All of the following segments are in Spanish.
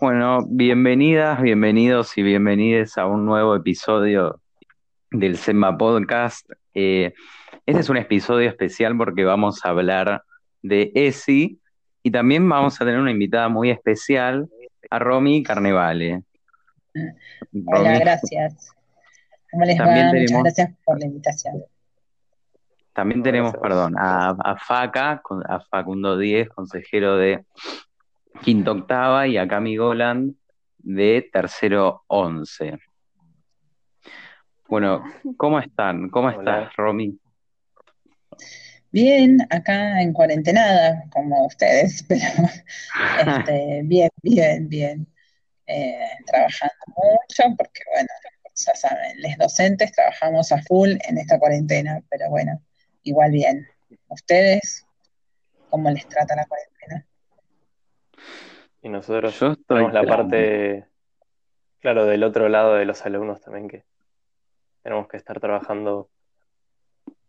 Bueno, bienvenidas, bienvenidos y bienvenidas a un nuevo episodio del SEMA Podcast. Eh, este es un episodio especial porque vamos a hablar de ESI y también vamos a tener una invitada muy especial, a Romy Carnevale. Hola, gracias. ¿Cómo les va? Muchas gracias por la invitación. También tenemos, perdón, a, Faca, a Facundo Díez, consejero de Quinto Octava, y a Cami Goland de Tercero Once. Bueno, ¿cómo están? ¿Cómo estás, Romy? Bien, acá en cuarentenada, como ustedes, pero este, bien, bien, bien. Eh, trabajando mucho, porque bueno, ya saben, los docentes trabajamos a full en esta cuarentena, pero bueno, igual bien. ¿Ustedes cómo les trata la cuarentena? Y nosotros tenemos la parte, claro, del otro lado de los alumnos también, que tenemos que estar trabajando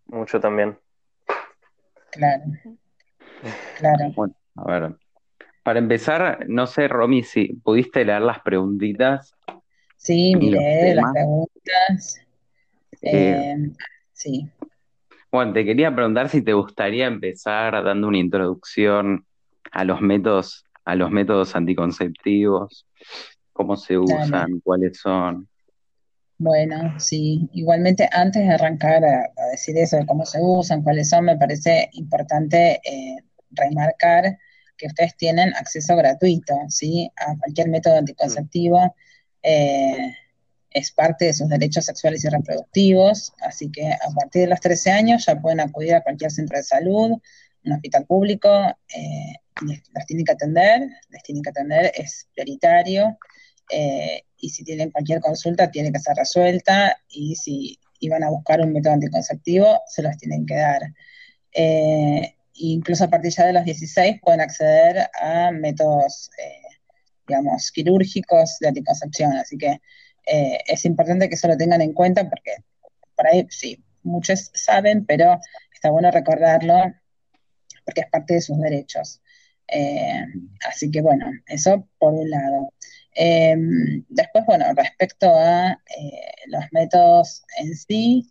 mucho también. Claro. Claro. Bueno, a ver. Para empezar, no sé, Romy, si pudiste leer las preguntitas. Sí, miré las preguntas. Eh, sí. Bueno, te quería preguntar si te gustaría empezar dando una introducción a los métodos, a los métodos anticonceptivos, cómo se usan, cuáles son. Bueno, sí, igualmente antes de arrancar a, decir eso de cómo se usan, cuáles son, me parece importante eh, remarcar que ustedes tienen acceso gratuito, ¿sí? A cualquier método anticonceptivo. Eh, es parte de sus derechos sexuales y reproductivos, así que a partir de los 13 años ya pueden acudir a cualquier centro de salud, un hospital público, eh, los tienen que atender, les tienen que atender, es prioritario, eh, y si tienen cualquier consulta tiene que ser resuelta, y si iban a buscar un método anticonceptivo, se los tienen que dar. Eh, incluso a partir ya de los 16 pueden acceder a métodos, digamos, quirúrgicos de anticoncepción, así que eh, es importante que eso lo tengan en cuenta porque por ahí sí, muchos saben, pero está bueno recordarlo porque es parte de sus derechos. Eh, así que bueno, eso por un lado. Em, después, bueno, respecto a eh, los métodos en sí,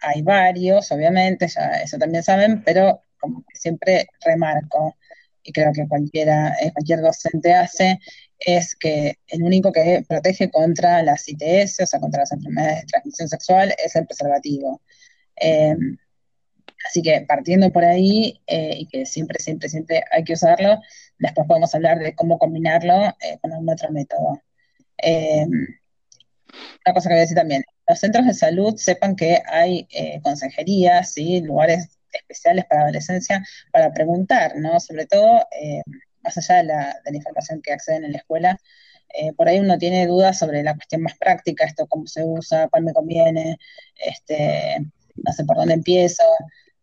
hay varios, obviamente, ya eso también saben, pero como siempre remarco, y creo que cualquiera, cualquier docente hace, es que el único que protege contra las ITS, o sea, contra las enfermedades de transmisión sexual, es el preservativo. Em, así que partiendo por ahí, eh, y que siempre, siempre, siempre hay que usarlo, después podemos hablar de cómo combinarlo eh, con algún otro método. Em, una cosa que voy a decir también, los centros de salud sepan que hay eh, consejerías, y lugares especiales para adolescencia para preguntar, ¿no? Sobre todo más allá de la, información que acceden en la escuela, eh, por ahí uno tiene dudas sobre la cuestión más práctica, esto cómo se usa, cuál me conviene, este, no sé por dónde empiezo,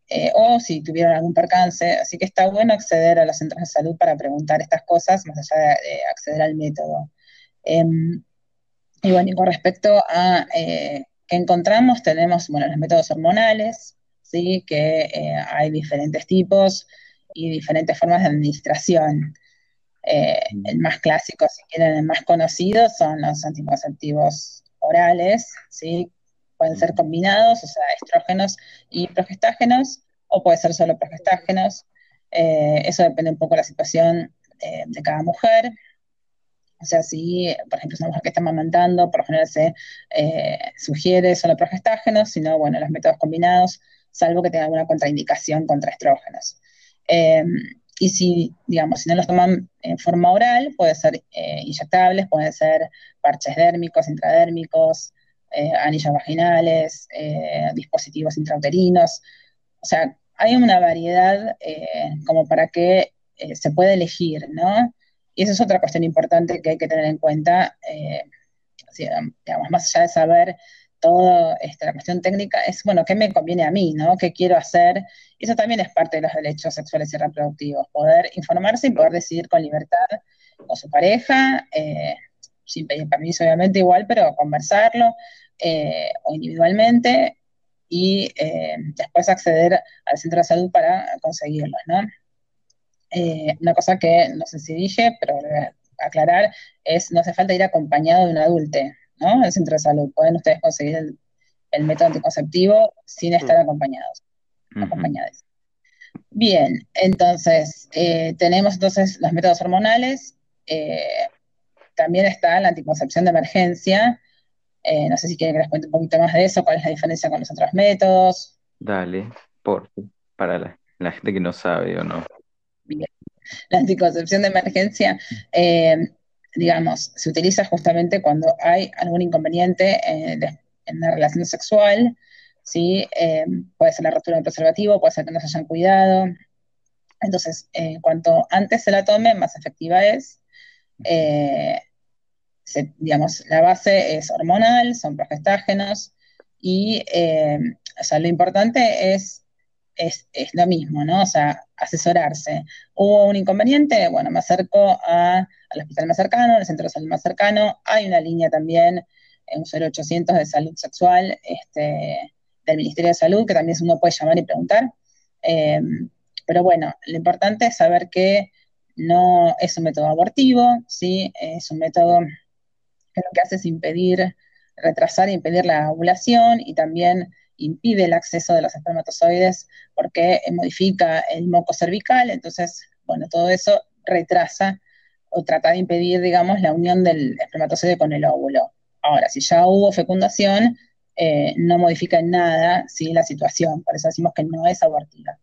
eh, o si tuvieron algún percance. Así que está bueno acceder a los centros de salud para preguntar estas cosas, más allá de, acceder al método. Em, y bueno, y con respecto a eh, qué encontramos, tenemos bueno, los métodos hormonales, ¿sí? que hay diferentes tipos y diferentes formas de administración. Eh, el más clásico, si quieren, el más conocido son los anticonceptivos orales, ¿sí? Pueden ser combinados, o sea, estrógenos y progestágenos, o puede ser solo progestágenos. Eh, eso depende un poco de la situación eh, de cada mujer. O sea, si, por ejemplo, es una mujer que está amamantando, por lo general se sugiere solo progestágenos, sino, bueno, los métodos combinados, salvo que tenga alguna contraindicación contra estrógenos. Em, y si, digamos, si no los toman en forma oral, puede ser eh, inyectables, pueden ser parches dérmicos, intradérmicos, eh, anillos vaginales, eh, dispositivos intrauterinos. O sea, hay una variedad como para que se pueda elegir, ¿no? Y esa es otra cuestión importante que hay que tener en cuenta, digamos, más allá de saber toda este, la cuestión técnica es, bueno, ¿qué me conviene a mí, no? ¿Qué quiero hacer? Eso también es parte de los derechos sexuales y reproductivos, poder informarse y poder decidir con libertad con su pareja, eh, sin pedir permiso obviamente igual, pero conversarlo, eh, o individualmente, y eh, después acceder al centro de salud para conseguirlos, ¿no? Una cosa que no sé si dije, pero aclarar, es no hace falta ir acompañado de un adulto, ¿no? Al centro de salud. Pueden ustedes conseguir el, método anticonceptivo sin estar acompañados. Bien, entonces, eh, tenemos entonces los métodos hormonales, también está la anticoncepción de emergencia, eh, no sé si quieren que les cuente un poquito más de eso, cuál es la diferencia con los otros métodos. Dale, por para la, gente que no sabe o no. Bien. La anticoncepción de emergencia, eh, digamos, se utiliza justamente cuando hay algún inconveniente en la relación sexual, ¿sí? Eh, puede ser la rotura del preservativo, puede ser que no se hayan cuidado. Entonces, cuanto antes se la tome, más efectiva es digamos, la base es hormonal, son progestágenos, y eh, o sea, lo importante es, es, lo mismo, ¿no? O sea, asesorarse. ¿Hubo un inconveniente? Bueno, me acerco al hospital más cercano, al centro de salud más cercano. Hay una línea también, un 0800 de salud sexual este, del Ministerio de Salud, que también uno puede llamar y preguntar. Em, pero bueno, lo importante es saber que no es un método abortivo, ¿sí? Es un método que lo que hace es impedir, retrasar e impedir la ovulación y también impide el acceso de los espermatozoides porque modifica el moco cervical, entonces, bueno, todo eso retrasa o trata de impedir, digamos, la unión del espermatozoide con el óvulo. Ahora, si ya hubo fecundación, eh, no modifica en nada ¿sí? la situación, por eso decimos que no es abortiva.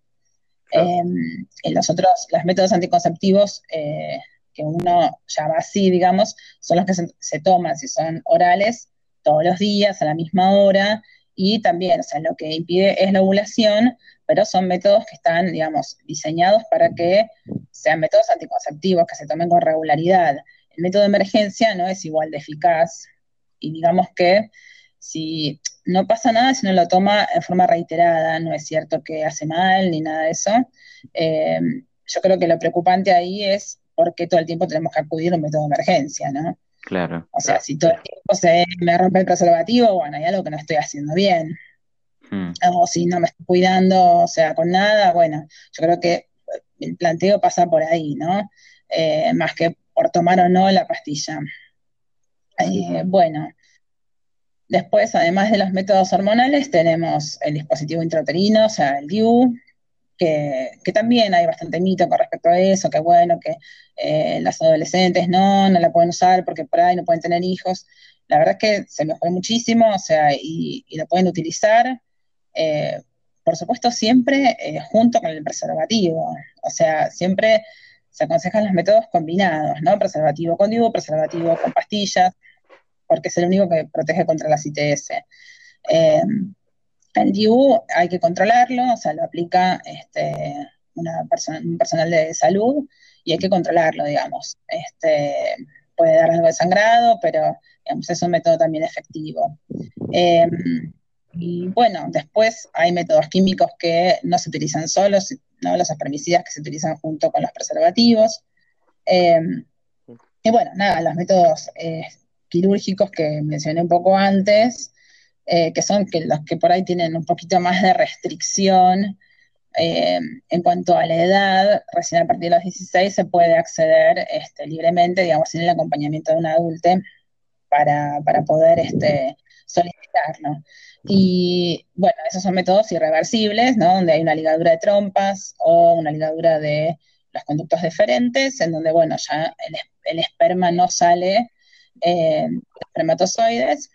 Em, en los otros, los métodos anticonceptivos eh, que uno llama así, digamos, son los que se, toman, si son orales, todos los días, a la misma hora, y también, o sea, lo que impide es la ovulación, pero son métodos que están, digamos, diseñados para que sean métodos anticonceptivos, que se tomen con regularidad. El método de emergencia no es igual de eficaz, y digamos que si no pasa nada si no lo toma en forma reiterada, no es cierto que hace mal ni nada de eso. Eh, yo creo que lo preocupante ahí es porque todo el tiempo tenemos que acudir a un método de emergencia, ¿no? Claro. O sea, si todo el tiempo se me rompe el preservativo, bueno, hay algo que no estoy haciendo bien. Hmm. O si no me estoy cuidando, o sea, con nada, bueno, yo creo que el planteo pasa por ahí, ¿no? Eh, más que por tomar o no la pastilla. Eh, bueno, después, además de los métodos hormonales, tenemos el dispositivo intrauterino, o sea, el DIU, que, también hay bastante mito con respecto a eso, que bueno, que eh, las adolescentes no, no la pueden usar porque por ahí no pueden tener hijos. La verdad es que se mejoró muchísimo, o sea, y, lo pueden utilizar, eh, por supuesto, siempre eh, junto con el preservativo. O sea, siempre se aconsejan los métodos combinados, ¿no? Preservativo con DIU, preservativo con pastillas, porque es el único que protege contra la ITS. El DIU hay que controlarlo, o sea, lo aplica este, un personal de salud y hay que controlarlo, digamos. Este, puede dar algo de sangrado, pero es un método también efectivo. Em, y bueno, después hay métodos químicos que no se utilizan solos, ¿no? los espermicidas que se utilizan junto con los preservativos. Em, y bueno, nada, los métodos eh, quirúrgicos que mencioné un poco antes, eh, que son los que por ahí tienen un poquito más de restricción eh, en cuanto a la edad, recién a partir de los 16 se puede acceder este, libremente, digamos, sin el acompañamiento de un adulto para, poder este, solicitarlo. Y bueno, esos son métodos irreversibles, ¿no? Donde hay una ligadura de trompas o una ligadura de los conductos deferentes, en donde, bueno, ya el, esperma no sale eh, espermatozoides,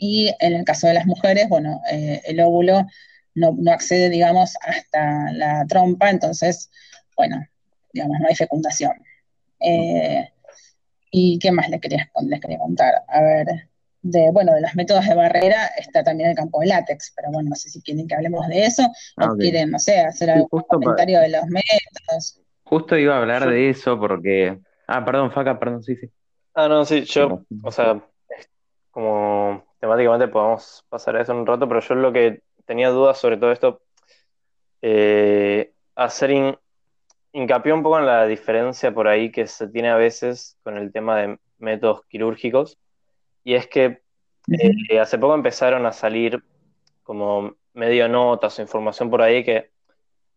y en el caso de las mujeres, bueno, eh, el óvulo no, accede, digamos, hasta la trompa, entonces, bueno, digamos, no hay fecundación. Eh, ¿Y qué más les quería, les quería contar? A ver, de, bueno, de los métodos de barrera está también el campo de látex, pero bueno, no sé si quieren que hablemos de eso o ah, quieren, no sé, hacer algún comentario de los métodos. Justo iba a hablar de eso porque... Ah, perdón, Faca, perdón, sí, sí. Ah, no, sí, yo, o sea, como temáticamente podemos pasar a eso un rato, pero yo lo que tenía dudas sobre todo esto, eh, hacer hincapié un poco en la diferencia por ahí que se tiene a veces con el tema de métodos quirúrgicos, y es que eh, hace poco empezaron a salir como medio notas o información por ahí que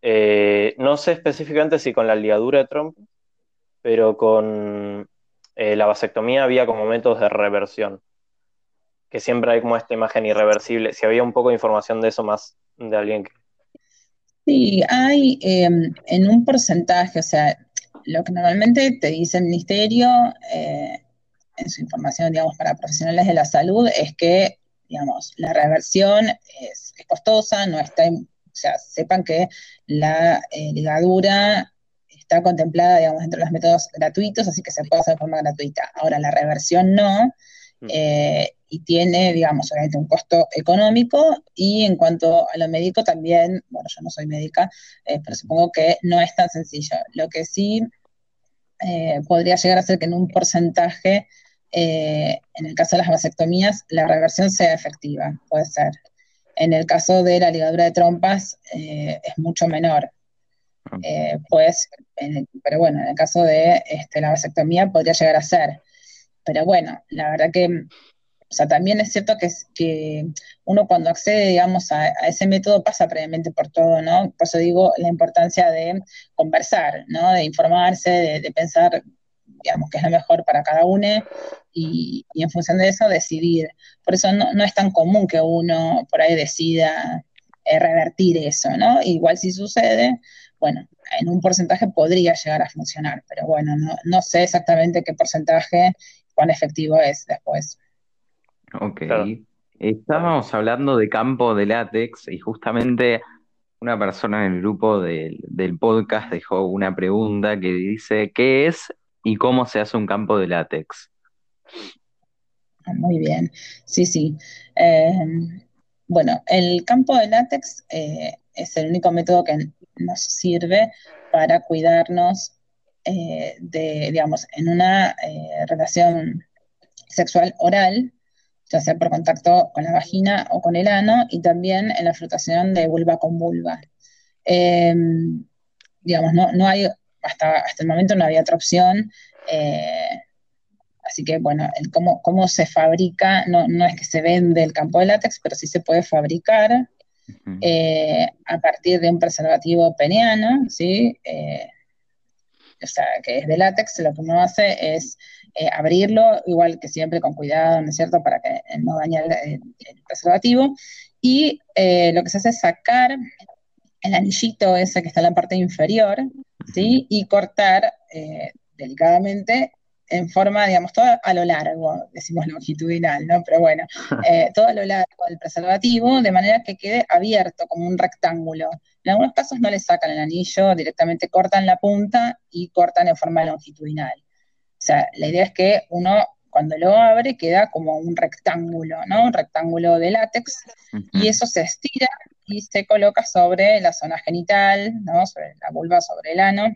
eh, no sé específicamente si con la ligadura de Trump, pero con eh, la vasectomía había como métodos de reversión, que siempre hay como esta imagen irreversible. Si había un poco de información de eso más de alguien que... Sí, hay em, en un porcentaje, o sea, lo que normalmente te dice el ministerio eh, en su información, digamos, para profesionales de la salud es que, digamos, la reversión es, costosa, no está, o sea, sepan que la eh, ligadura está contemplada, digamos, dentro de los métodos gratuitos, así que se puede hacer de forma gratuita. Ahora, la reversión no, mm. eh, y tiene, digamos, obviamente un costo económico, y en cuanto a lo médico también, bueno, yo no soy médica, eh, pero supongo que no es tan sencillo. Lo que sí eh, podría llegar a ser que en un porcentaje, en el caso de las vasectomías, la reversión sea efectiva, puede ser. En el caso de la ligadura de trompas, es mucho menor. Eh, pues, pero bueno, en el caso de este, la vasectomía podría llegar a ser. Pero bueno, la verdad que, o sea, también es cierto que, que uno cuando accede, digamos, a, ese método pasa previamente por todo, ¿no? Por eso digo la importancia de conversar, ¿no? De informarse, de, pensar, digamos, qué es lo mejor para cada uno y, en función de eso decidir. Por eso no, no, es tan común que uno por ahí decida eh, revertir eso, ¿no? Igual si sucede, bueno, en un porcentaje podría llegar a funcionar, pero bueno, no, sé exactamente qué porcentaje, cuán efectivo es después. Ok. Estábamos hablando de campo de látex y justamente una persona en el grupo del, podcast dejó una pregunta que dice, ¿qué es y cómo se hace un campo de látex? Ah, muy bien, sí, sí. Eh, bueno, el campo de látex eh, es el único método que nos sirve para cuidarnos eh, de, digamos, en una eh, relación sexual oral, ya sea por contacto con la vagina o con el ano, y también en la flotación de vulva con vulva. Em, digamos, no, no hay, hasta, hasta el momento no había otra opción. Eh, así que, bueno, cómo, cómo se fabrica, no, no es que se vende el campo de látex, pero sí se puede fabricar eh, a partir de un preservativo peniano, ¿sí? Eh, o sea, que es de látex, lo que uno hace es eh, abrirlo, igual que siempre con cuidado, ¿no es cierto?, para que no dañe el, preservativo. Y lo que se hace es sacar el anillito ese que está en la parte inferior, ¿sí? Y cortar delicadamente en forma, digamos, todo a lo largo, decimos longitudinal, ¿no? Pero bueno, eh, todo a lo largo del preservativo, de manera que quede abierto como un rectángulo. En algunos casos no le sacan el anillo, directamente cortan la punta y cortan en forma longitudinal. O sea, la idea es que uno cuando lo abre queda como un rectángulo, ¿no? Un rectángulo de látex, y eso se estira y se coloca sobre la zona genital, ¿no? Sobre la vulva, sobre el ano,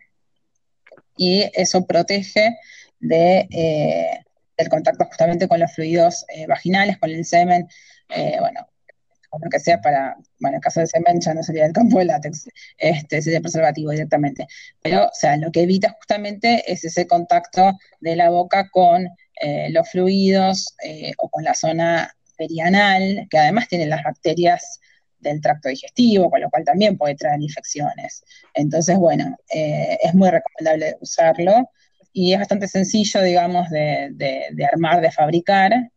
y eso protege de, eh, del contacto justamente con los fluidos eh, vaginales, con el semen, eh, bueno, lo que sea para, bueno, en el caso del semen ya no sería el campo de látex, este, sería preservativo directamente. Pero, o sea, lo que evita justamente es ese contacto de la boca con los fluidos o con la zona perianal, que además tiene las bacterias del tracto digestivo, con lo cual también puede traer infecciones. Entonces, bueno, es muy recomendable usarlo y es bastante sencillo, digamos, de, armar, de fabricar.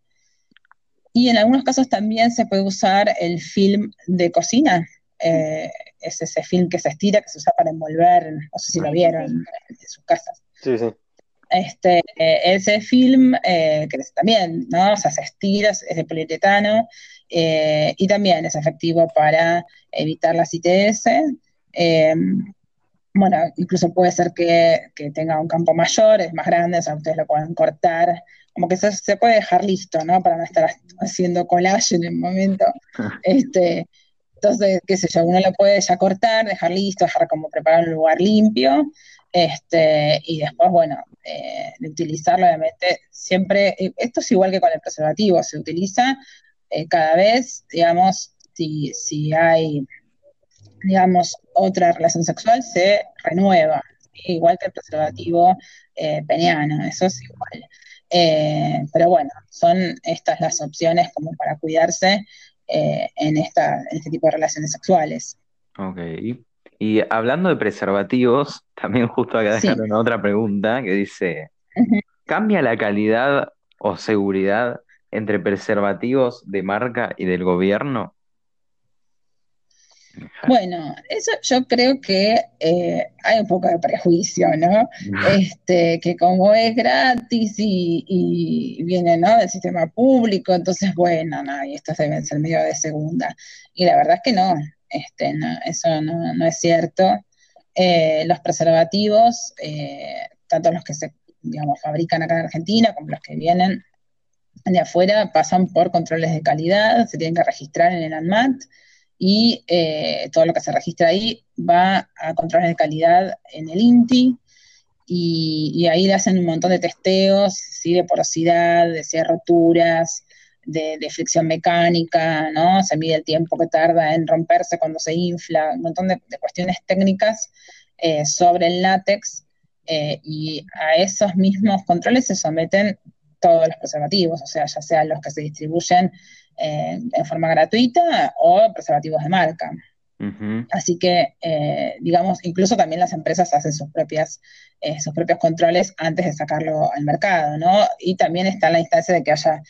Y en algunos casos también se puede usar el film de cocina. Eh, es ese film que se estira, que se usa para envolver, no sé si lo vieron en, sus casas. Sí, sí. Este, ese film, eh, que también, ¿no? O sea, se estira, es de poliuretano, eh, y también es efectivo para evitar la ITS bueno, incluso puede ser que, tenga un campo mayor, es más grande, o sea, ustedes lo pueden cortar, como que se, puede dejar listo, ¿no? Para no estar haciendo collage en el momento. Este, entonces, qué sé yo, uno lo puede ya cortar, dejar listo, dejar como preparar un lugar limpio, este, y después, bueno, eh, de utilizarlo, obviamente, siempre, esto es igual que con el preservativo, se utiliza eh, cada vez, digamos, si, si hay digamos, otra relación sexual se renueva, igual que el preservativo eh, peniano, eso es igual. Eh, pero bueno, son estas las opciones como para cuidarse eh, en, esta, en este tipo de relaciones sexuales. Ok. Y hablando de preservativos, también justo acá dejaron otra pregunta que dice, ¿cambia la calidad o seguridad entre preservativos de marca y del gobierno? Bueno, eso yo creo que eh, hay un poco de prejuicio, ¿no? Este, que como es gratis y, viene, ¿no? Del sistema público, entonces, bueno, no, y estos deben ser medio de segunda. Y la verdad es que no, este, eso no, es cierto. Eh, los preservativos, eh, tanto los que se, digamos, fabrican acá en Argentina como los que vienen de afuera, pasan por controles de calidad, se tienen que registrar en el ANMAT y eh, todo lo que se registra ahí va a controles de calidad en el INTI y, ahí le hacen un montón de testeos, ¿sí? de porosidad, de si roturas, de, fricción mecánica, ¿no? Se mide el tiempo que tarda en romperse cuando se infla, un montón de, cuestiones técnicas eh, sobre el látex eh, y a esos mismos controles se someten todos los preservativos, o sea, ya sean los que se distribuyen eh, en forma gratuita o preservativos de marca. Así que, eh, digamos, incluso también las empresas hacen sus, propias, eh, sus propios controles antes de sacarlo al mercado, ¿no? Y también está la instancia de que haya,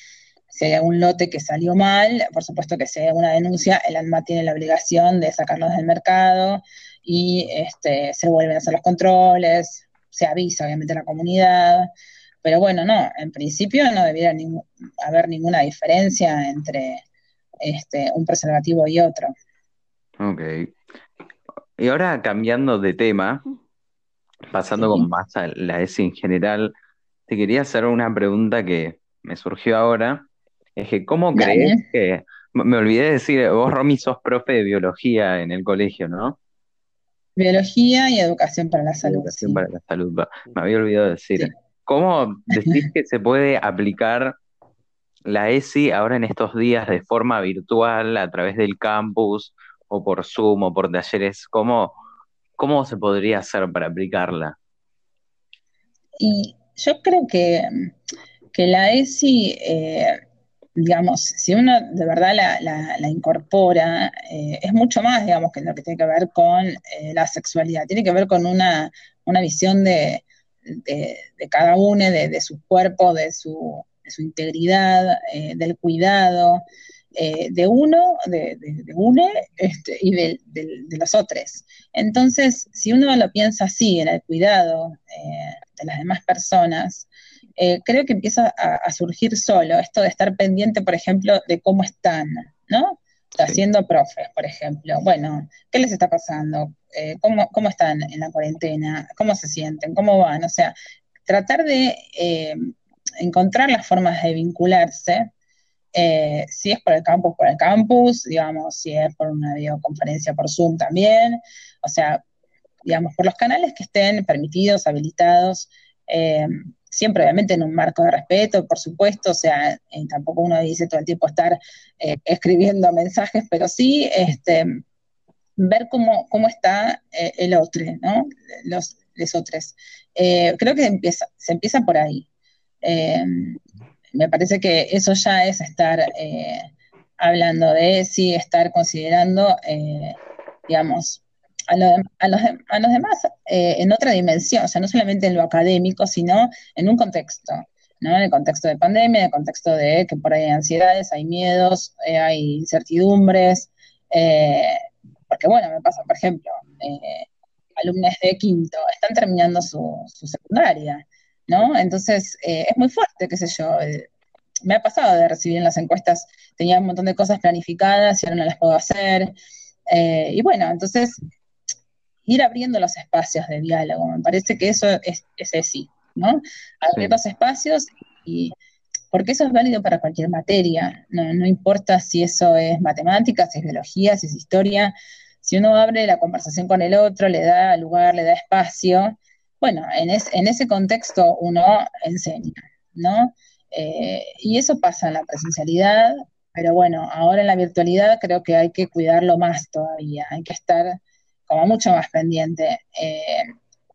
si hay algún lote que salió mal, por supuesto que si hay alguna denuncia, el ANMA tiene la obligación de sacarlos del mercado y este, se vuelven a hacer los controles, se avisa obviamente a la comunidad, pero bueno, no, en principio no debiera haber ninguna diferencia entre este, un preservativo y otro. Ok. Y ahora cambiando de tema, pasando con más a la ESI en general, te quería hacer una pregunta que me surgió ahora. Es que, ¿cómo crees que.? Me olvidé de decir, vos, Romy, sos profe de biología en el colegio, ¿no? Biología y educación para la salud. Educación para la salud, me había olvidado de decir. ¿Cómo decís que se puede aplicar la ESI ahora en estos días de forma virtual, a través del campus, o por Zoom, o por talleres? ¿Cómo, cómo se podría hacer para aplicarla? Y yo creo que, la ESI, eh, digamos, si uno de verdad la, incorpora, eh, es mucho más, digamos, que lo que tiene que ver con eh, la sexualidad. Tiene que ver con una visión de, de, cada uno, de, su cuerpo, de su, integridad, eh, del cuidado, eh, de uno, de, uno este, y de, los otros. Entonces, si uno lo piensa así, en el cuidado eh, de las demás personas, creo que empieza a, surgir solo esto de estar pendiente, por ejemplo, de cómo están, ¿no? Haciendo profes, por ejemplo. Bueno, ¿qué les está pasando? Eh, cómo, están en la cuarentena, cómo se sienten, cómo van, o sea, tratar de eh, encontrar las formas de vincularse, eh, si es por el campus, por el campus, digamos, si es por una videoconferencia por Zoom también, o sea, digamos, por los canales que estén permitidos, habilitados, siempre obviamente en un marco de respeto, por supuesto, o sea, tampoco uno dice todo el tiempo estar escribiendo mensajes, pero sí, este, ver cómo, cómo está eh, el otro, ¿no? Los, otros. Eh, creo que empieza, se empieza por ahí. Eh, me parece que eso ya es estar hablando de sí, estar considerando, digamos, a, a, los, a, los, demás en otra dimensión, o sea, no solamente en lo académico, sino en un contexto. ¿no? En el contexto de pandemia, en el contexto de que por ahí hay ansiedades, hay miedos, hay incertidumbres, porque bueno, me pasa, por ejemplo, eh, alumnos de quinto están terminando su, secundaria, ¿no? Entonces, eh, es muy fuerte, qué sé yo. Eh, me ha pasado de recibir en las encuestas, tenía un montón de cosas planificadas y ahora no las puedo hacer. y bueno, entonces, ir abriendo los espacios de diálogo, me parece que eso es, es sí, ¿no? Abrir los espacios y porque eso es válido para cualquier materia, no, importa si eso es matemáticas, si es biología, si es historia, si uno abre la conversación con el otro, le da lugar, le da espacio, bueno, en, ese contexto uno enseña, ¿no? Eh, y eso pasa en la presencialidad, pero bueno, ahora en la virtualidad creo que hay que cuidarlo más todavía, hay que estar como mucho más pendiente. Eh,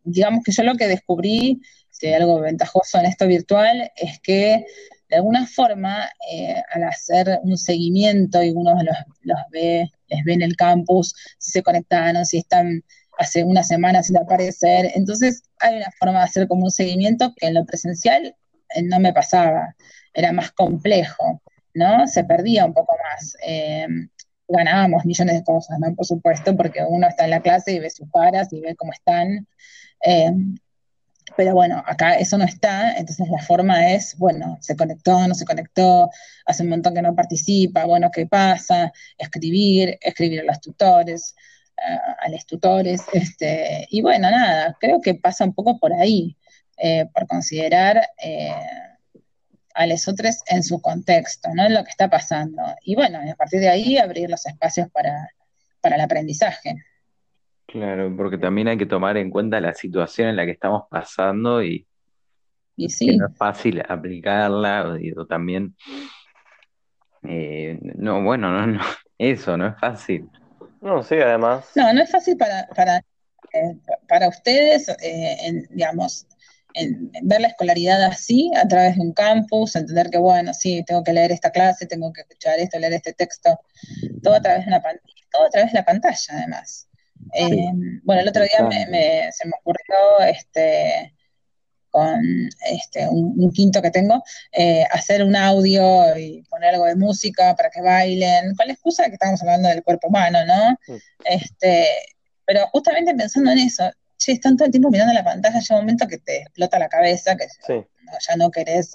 digamos que yo lo que descubrí, si hay algo ventajoso en esto virtual, es que de alguna forma, eh, al hacer un seguimiento y uno los, los ve, les ve en el campus, si se conectaron, si están hace una semana sin aparecer, entonces hay una forma de hacer como un seguimiento que en lo presencial eh, no me pasaba, era más complejo, ¿no? Se perdía un poco más. Eh, ganábamos millones de cosas, ¿no? Por supuesto, porque uno está en la clase y ve sus caras y ve cómo están. Pero bueno, acá eso no está, entonces la forma es, bueno, se conectó, no se conectó, hace un montón que no participa, bueno, ¿qué pasa? Escribir, escribir a los tutores, a los tutores, este, y bueno, nada, creo que pasa un poco por ahí, eh, por considerar eh, a los otros en su contexto, ¿no? En lo que está pasando. Y bueno, a partir de ahí abrir los espacios para, para el aprendizaje. Claro, porque también hay que tomar en cuenta la situación en la que estamos pasando y, y que no es fácil aplicarla, o, también, eh, no, bueno, no, no, eso no es fácil. No, sí, además. No, no es fácil para, para, eh, para ustedes, eh, en, digamos, en, ver la escolaridad así, a través de un campus, entender que, bueno, sí, tengo que leer esta clase, tengo que escuchar esto, leer este texto, todo a través de una todo a través de la pantalla, además. Eh, bueno, el otro día se me ocurrió este, con este, un, quinto que tengo, eh, hacer un audio y poner algo de música para que bailen, con la excusa de que estamos hablando del cuerpo humano, ¿no? Este, pero justamente pensando en eso, che, están todo el tiempo mirando la pantalla, llega un momento que te explota la cabeza, que ya no querés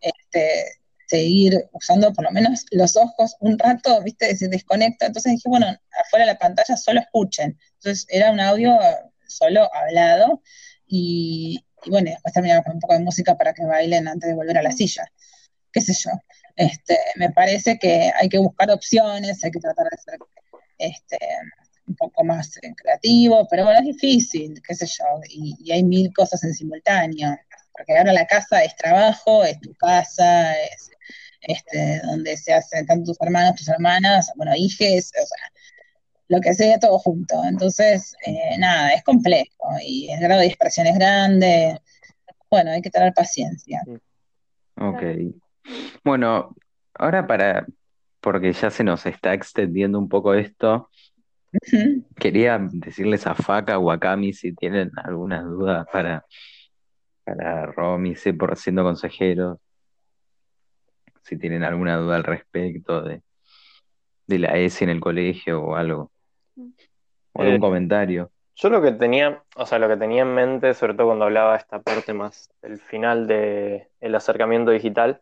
este, seguir usando por lo menos los ojos un rato, viste, se desconecta. Entonces dije, bueno, afuera de la pantalla solo escuchen. Entonces era un audio solo hablado y, bueno, después terminaba con un poco de música para que bailen antes de volver a la silla. Qué sé yo. Este, me parece que hay que buscar opciones, hay que tratar de ser este, un poco más creativo, pero bueno, es difícil, qué sé yo, y, y hay mil cosas en simultáneo porque ahora la casa es trabajo, es tu casa, es este, donde se hacen tanto tus hermanos, tus hermanas, bueno, hijes, o sea, lo que sea, todo junto. Entonces, eh, nada, es complejo y el grado de expresión es grande. Bueno, hay que tener paciencia. Ok. Bueno, ahora para, porque ya se nos está extendiendo un poco esto, quería decirles a Faca o a Cami si tienen alguna duda para, para Romy, por siendo consejeros si tienen alguna duda al respecto de, la ESI en el colegio o algo. O algún eh, comentario. Yo lo que tenía, o sea, lo que tenía en mente, sobre todo cuando hablaba esta parte más del final del el acercamiento digital,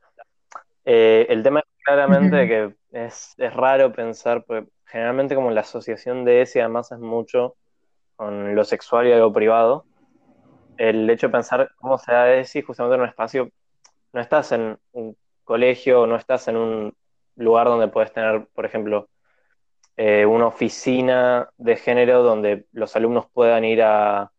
eh, el tema es claramente que es, raro pensar, porque generalmente como la asociación de ESI además es mucho con lo sexual y algo privado, el hecho de pensar cómo se da ESI justamente en un espacio, no estás en un colegio, no estás en un lugar donde puedes tener, por ejemplo, eh, una oficina de género donde los alumnos puedan ir a,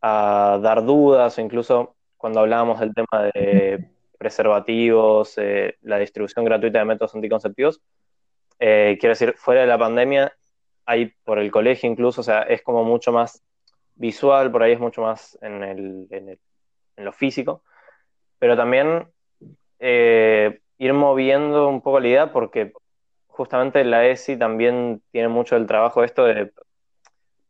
dar dudas o incluso cuando hablábamos del tema de preservativos, eh, la distribución gratuita de métodos anticonceptivos, eh, quiero decir, fuera de la pandemia, hay por el colegio incluso, o sea, es como mucho más visual, por ahí es mucho más en, el, en lo físico, pero también eh, ir moviendo un poco la idea porque justamente la ESI también tiene mucho el trabajo esto de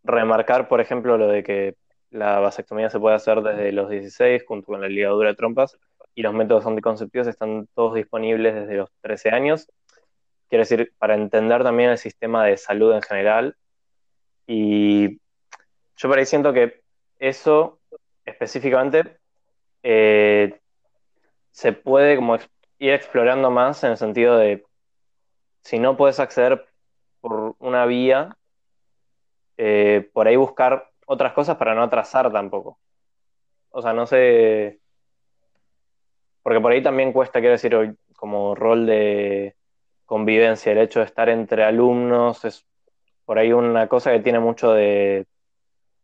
remarcar, por ejemplo, lo de que la vasectomía se puede hacer desde los 16 junto con la ligadura de trompas y los métodos anticonceptivos están todos disponibles desde los 13 años. Quiero decir, para entender también el sistema de salud en general. Y yo por ahí siento que eso específicamente eh, se puede como ir explorando más en el sentido de si no puedes acceder por una vía, eh, por ahí buscar otras cosas para no atrasar tampoco. O sea, no sé. Porque por ahí también cuesta, quiero decir, como rol de convivencia, el hecho de estar entre alumnos es por ahí una cosa que tiene mucho de,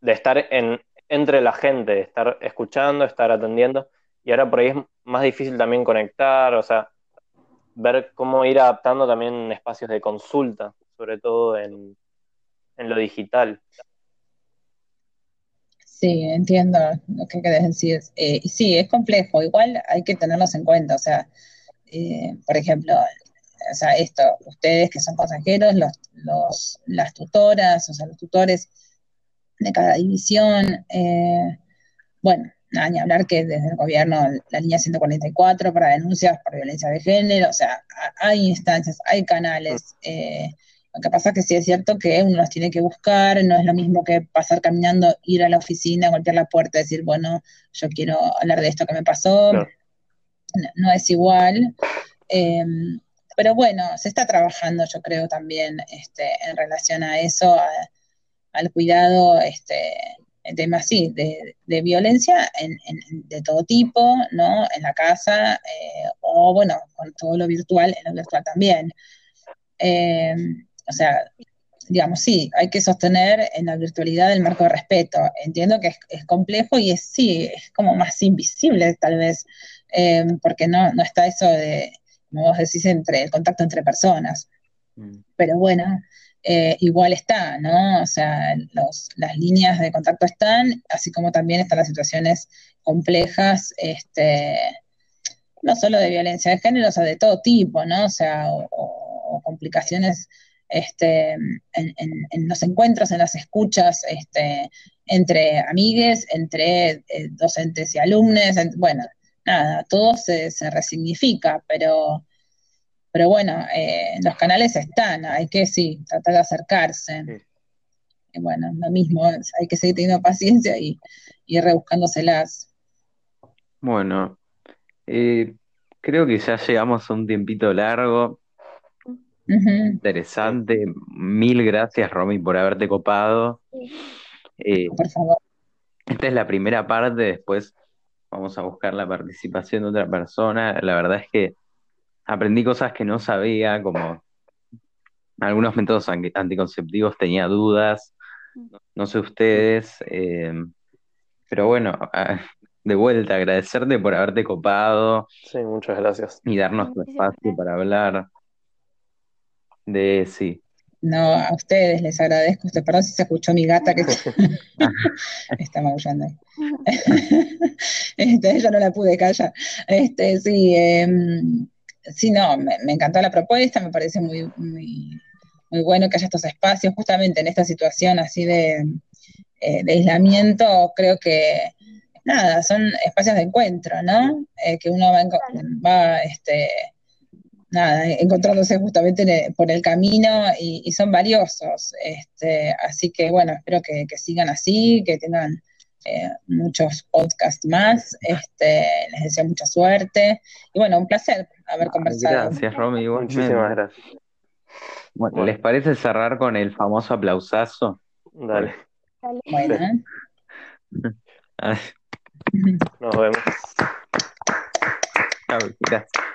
de estar en, entre la gente, estar escuchando, estar atendiendo. Y ahora por ahí es más difícil también conectar, o sea, ver cómo ir adaptando también espacios de consulta, sobre todo en, lo digital. Sí, entiendo lo que querés decir. Eh, sí, es complejo, igual hay que tenerlos en cuenta, o sea, eh, por ejemplo, o sea, esto, ustedes que son consejeros, los, las tutoras, o sea, los tutores de cada división, eh, bueno, nada, ni hablar que desde el gobierno la línea 144 para denuncias por violencia de género, o sea, hay instancias, hay canales. Eh, lo que pasa es que sí es cierto que uno los tiene que buscar, no es lo mismo que pasar caminando, ir a la oficina, golpear la puerta, decir, bueno, yo quiero hablar de esto que me pasó. No, es igual. Em, pero bueno, se está trabajando, yo creo, también este, en relación a eso, al cuidado este, temas sí, de, violencia de todo tipo, ¿no? En la casa, eh, o bueno, con todo lo virtual, en lo virtual también. Eh, o sea, digamos, sí, hay que sostener en la virtualidad el marco de respeto. Entiendo que es, complejo y es sí, es como más invisible tal vez, eh, porque no, no está eso de, como vos decís, entre el contacto entre personas. Mm. Pero bueno, eh, igual está, ¿no? O sea, las líneas de contacto están, así como también están las situaciones complejas, este, no solo de violencia de género, o sea, de todo tipo, ¿no? O sea, o, complicaciones este, en, los encuentros, en las escuchas este, entre amigues, entre eh, docentes y alumnos, bueno, nada, todo se, se resignifica, pero pero bueno, eh, los canales están, hay que sí, tratar de acercarse. Y bueno, lo mismo, hay que seguir teniendo paciencia y, y rebuscándoselas. Bueno, eh, creo que ya llegamos a un tiempito largo. Interesante. Mil gracias, Romy, por haberte copado. Eh, por favor. Esta es la primera parte, después vamos a buscar la participación de otra persona. La verdad es que aprendí cosas que no sabía, como algunos métodos anticonceptivos tenía dudas, no sé ustedes, eh, pero bueno, de vuelta, agradecerte por haberte copado. Sí, muchas gracias. Y darnos tu espacio para hablar de sí. No, a ustedes les agradezco. Usted, perdón si se escuchó mi gata que está, maullando ahí. este, yo no la pude callar. Este, sí, eh, sí, no, me, encantó la propuesta, me parece muy, muy, bueno que haya estos espacios, justamente en esta situación así de, eh, aislamiento, creo que, nada, son espacios de encuentro, ¿no? Eh, que uno va, va este, nada, encontrándose justamente por el camino y, son valiosos. Este, así que, bueno, espero que sigan así, que tengan eh, muchos podcasts más. Este, les deseo mucha suerte. Y bueno, un placer haber conversado. Gracias, Romy. Muchísimas gracias. Bueno, ¿les parece cerrar con el famoso aplausazo? Dale. Bueno. Nos vemos. Chao, gracias.